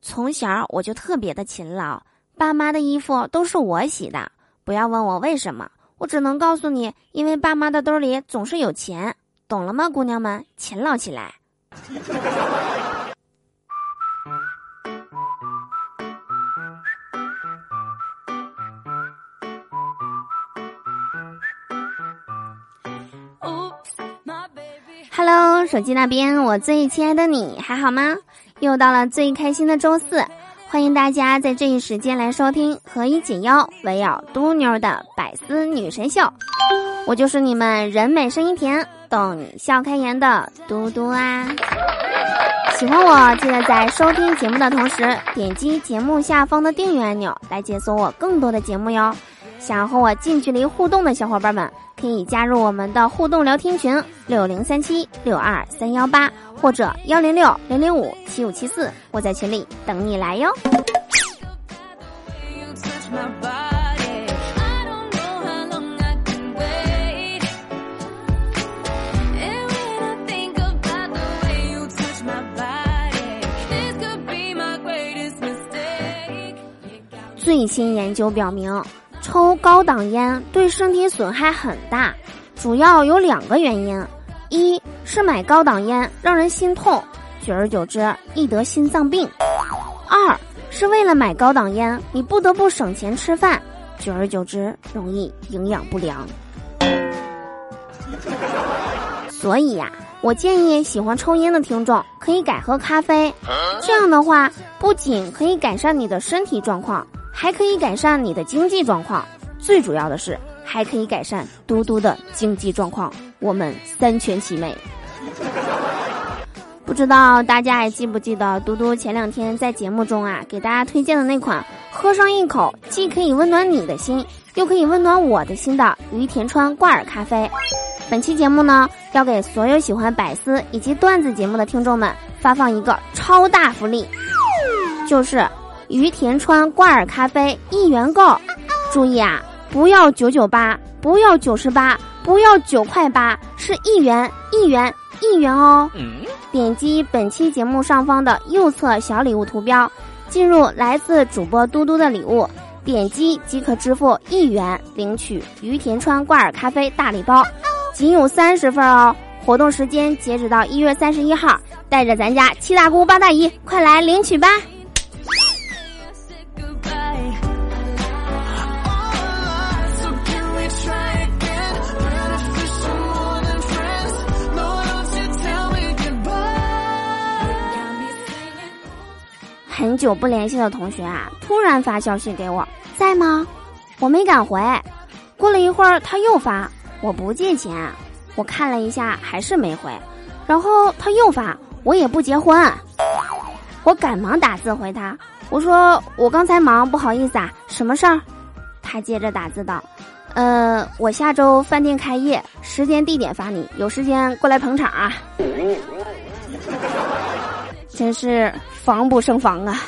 从小我就特别的勤劳，爸妈的衣服都是我洗的。不要问我为什么，我只能告诉你，因为爸妈的兜里总是有钱，懂了吗，姑娘们？勤劳起来。Hello，手机那边，我最亲爱的你还好吗？又到了最开心的周四，欢迎大家在这一时间来收听何以解忧，唯有嘟妞的百思女神秀。我就是你们人美声音甜，逗你笑开颜的嘟嘟啊！喜欢我，记得在收听节目的同时，点击节目下方的订阅按钮来解锁我更多的节目哟。想和我近距离互动的小伙伴们。可以加入我们的互动聊天群六零三七六二三幺八或者幺零六零零五七五七四，我在群里等你来哟。最新研究表明。抽高档烟对身体损害很大，主要有两个原因：一是买高档烟让人心痛，久而久之易得心脏病；二是为了买高档烟，你不得不省钱吃饭，久而久之容易营养不良。所以呀，我建议喜欢抽烟的听众可以改喝咖啡，这样的话不仅可以改善你的身体状况。还可以改善你的经济状况，最主要的是还可以改善嘟嘟的经济状况，我们三全其美。不知道大家还记不记得嘟嘟前两天在节目中啊给大家推荐的那款喝上一口既可以温暖你的心，又可以温暖我的心的于田川挂耳咖啡。本期节目呢要给所有喜欢百思以及段子节目的听众们发放一个超大福利，就是。于田川挂耳咖啡一元购，注意啊，不要九九八，不要九十八，不要九块八，是一元一元一元哦。点击本期节目上方的右侧小礼物图标，进入来自主播嘟嘟的礼物，点击即可支付一元领取于田川挂耳咖啡大礼包，仅有三十份哦。活动时间截止到一月三十一号，带着咱家七大姑八大姨，快来领取吧！久不联系的同学啊，突然发消息给我，在吗？我没敢回。过了一会儿，他又发，我不借钱。我看了一下，还是没回。然后他又发，我也不结婚。我赶忙打字回他，我说我刚才忙，不好意思啊，什么事儿？他接着打字道，呃，我下周饭店开业，时间地点发你，有时间过来捧场啊。真是防不胜防啊！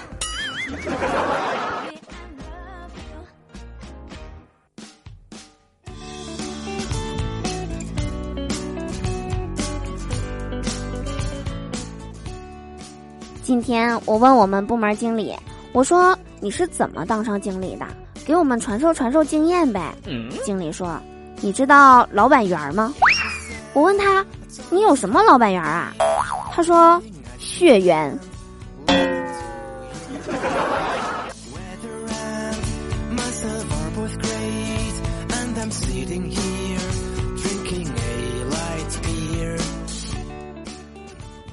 今天我问我们部门经理，我说你是怎么当上经理的？给我们传授传授经验呗。经理说：“你知道老板员吗？”我问他：“你有什么老板缘啊？”他说。血缘。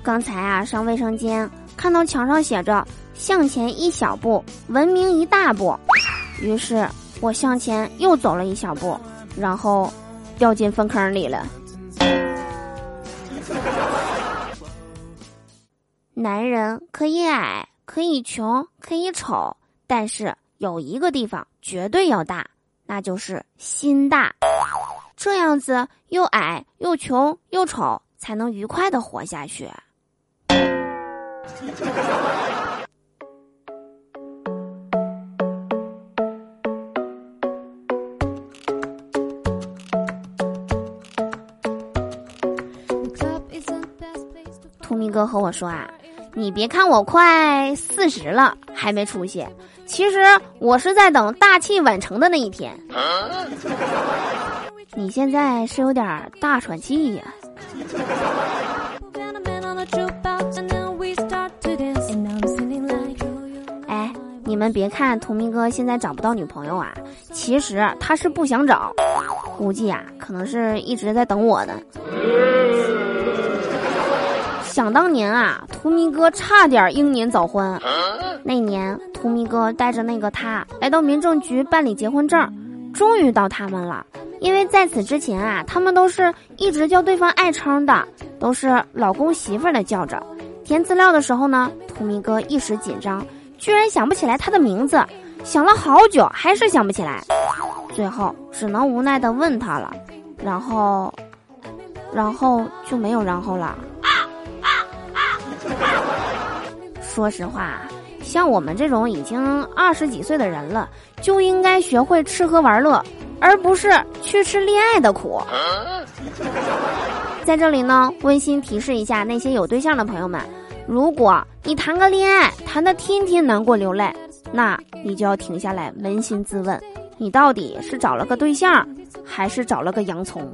刚才啊，上卫生间看到墙上写着“向前一小步，文明一大步”，于是我向前又走了一小步，然后掉进粪坑里了。男人可以矮，可以穷，可以丑，但是有一个地方绝对要大，那就是心大。这样子又矮又穷又丑，才能愉快的活下去。图明哥和我说啊。你别看我快四十了还没出息，其实我是在等大器晚成的那一天。你现在是有点大喘气呀。哎，你们别看图明哥现在找不到女朋友啊，其实他是不想找，估计啊，可能是一直在等我呢。想当年啊，图明哥差点英年早婚。那年，图明哥带着那个他来到民政局办理结婚证，终于到他们了。因为在此之前啊，他们都是一直叫对方爱称的，都是老公媳妇儿的叫着。填资料的时候呢，图明哥一时紧张，居然想不起来他的名字，想了好久还是想不起来，最后只能无奈的问他了，然后，然后就没有然后了。说实话，像我们这种已经二十几岁的人了，就应该学会吃喝玩乐，而不是去吃恋爱的苦。在这里呢，温馨提示一下那些有对象的朋友们：如果你谈个恋爱谈的天天难过流泪，那你就要停下来扪心自问，你到底是找了个对象，还是找了个洋葱？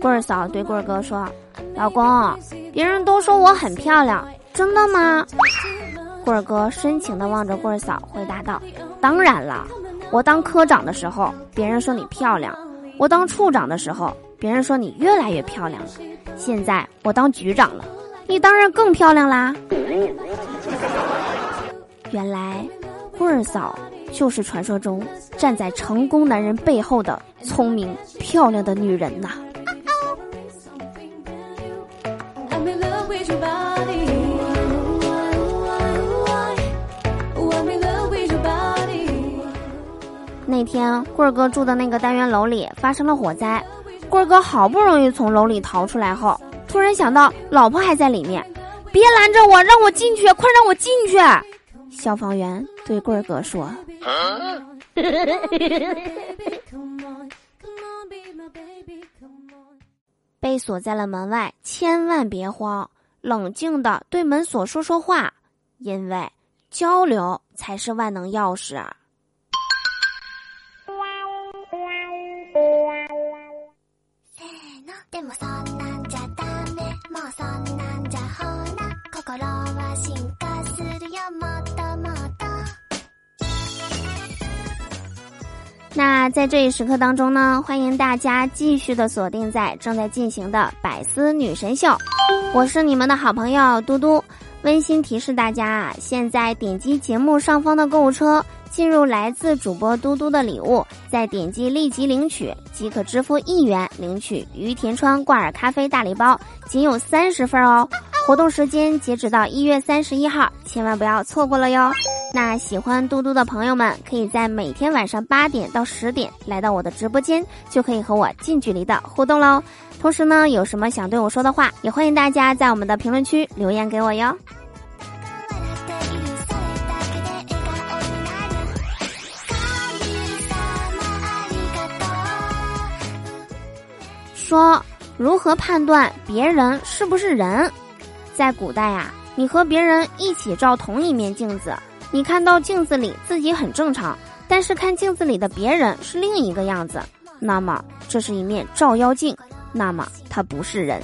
棍儿嫂对棍儿哥说：“老公，别人都说我很漂亮，真的吗？”棍儿哥深情地望着棍儿嫂，回答道：“当然了，我当科长的时候，别人说你漂亮；我当处长的时候，别人说你越来越漂亮了。现在我当局长了，你当然更漂亮啦。”原来，棍儿嫂就是传说中站在成功男人背后的聪明漂亮的女人呐。那天棍儿哥住的那个单元楼里发生了火灾，棍儿哥好不容易从楼里逃出来后，突然想到老婆还在里面，别拦着我，让我进去，快让我进去！消防员对棍儿哥说：“被锁在了门外，千万别慌，冷静的对门锁说说话，因为交流才是万能钥匙。”那在这一时刻当中呢，欢迎大家继续的锁定在正在进行的百思女神秀，我是你们的好朋友嘟嘟。温馨提示大家啊，现在点击节目上方的购物车，进入来自主播嘟嘟的礼物，再点击立即领取，即可支付一元领取于田川挂耳咖啡大礼包，仅有三十份哦。活动时间截止到一月三十一号，千万不要错过了哟。那喜欢嘟嘟的朋友们，可以在每天晚上八点到十点来到我的直播间，就可以和我近距离的互动喽。同时呢，有什么想对我说的话，也欢迎大家在我们的评论区留言给我哟。说如何判断别人是不是人？在古代呀，你和别人一起照同一面镜子，你看到镜子里自己很正常，但是看镜子里的别人是另一个样子，那么这是一面照妖镜，那么他不是人。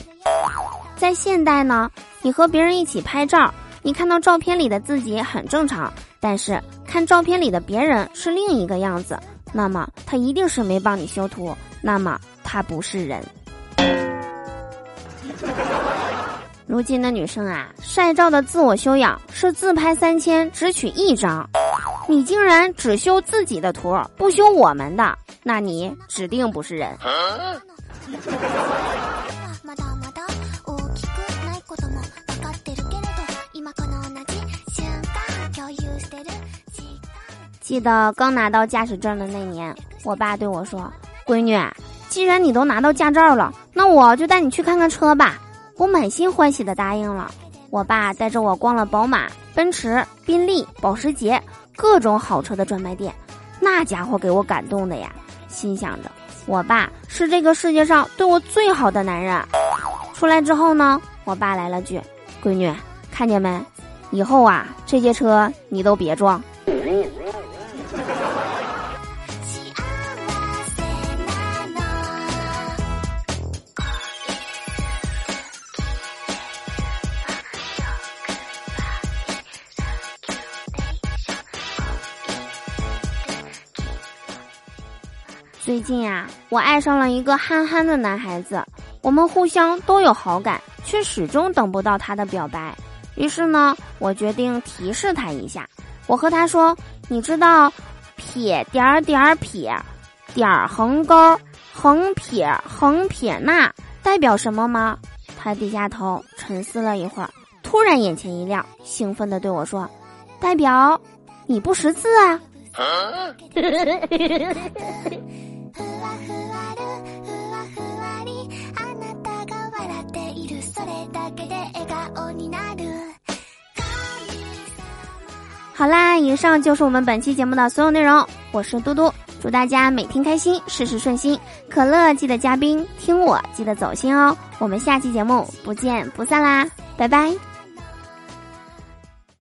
在现代呢，你和别人一起拍照，你看到照片里的自己很正常，但是看照片里的别人是另一个样子，那么他一定是没帮你修图，那么他不是人。如今的女生啊，晒照的自我修养是自拍三千只取一张，你竟然只修自己的图，不修我们的，那你指定不是人。记得刚拿到驾驶证的那年，我爸对我说：“闺女，既然你都拿到驾照了，那我就带你去看看车吧。”我满心欢喜的答应了。我爸带着我逛了宝马、奔驰、宾利、保时捷各种好车的专卖店，那家伙给我感动的呀，心想着我爸是这个世界上对我最好的男人。出来之后呢，我爸来了句：“闺女，看见没？以后啊，这些车你都别撞。”最近呀，我爱上了一个憨憨的男孩子，我们互相都有好感，却始终等不到他的表白。于是呢，我决定提示他一下。我和他说：“你知道撇点点撇点横勾横撇横撇捺代表什么吗？”他低下头沉思了一会儿，突然眼前一亮，兴奋地对我说：“代表你不识字啊！”好啦，以上就是我们本期节目的所有内容。我是嘟嘟，祝大家每天开心，事事顺心。可乐记得加冰，听我记得走心哦。我们下期节目不见不散啦，拜拜。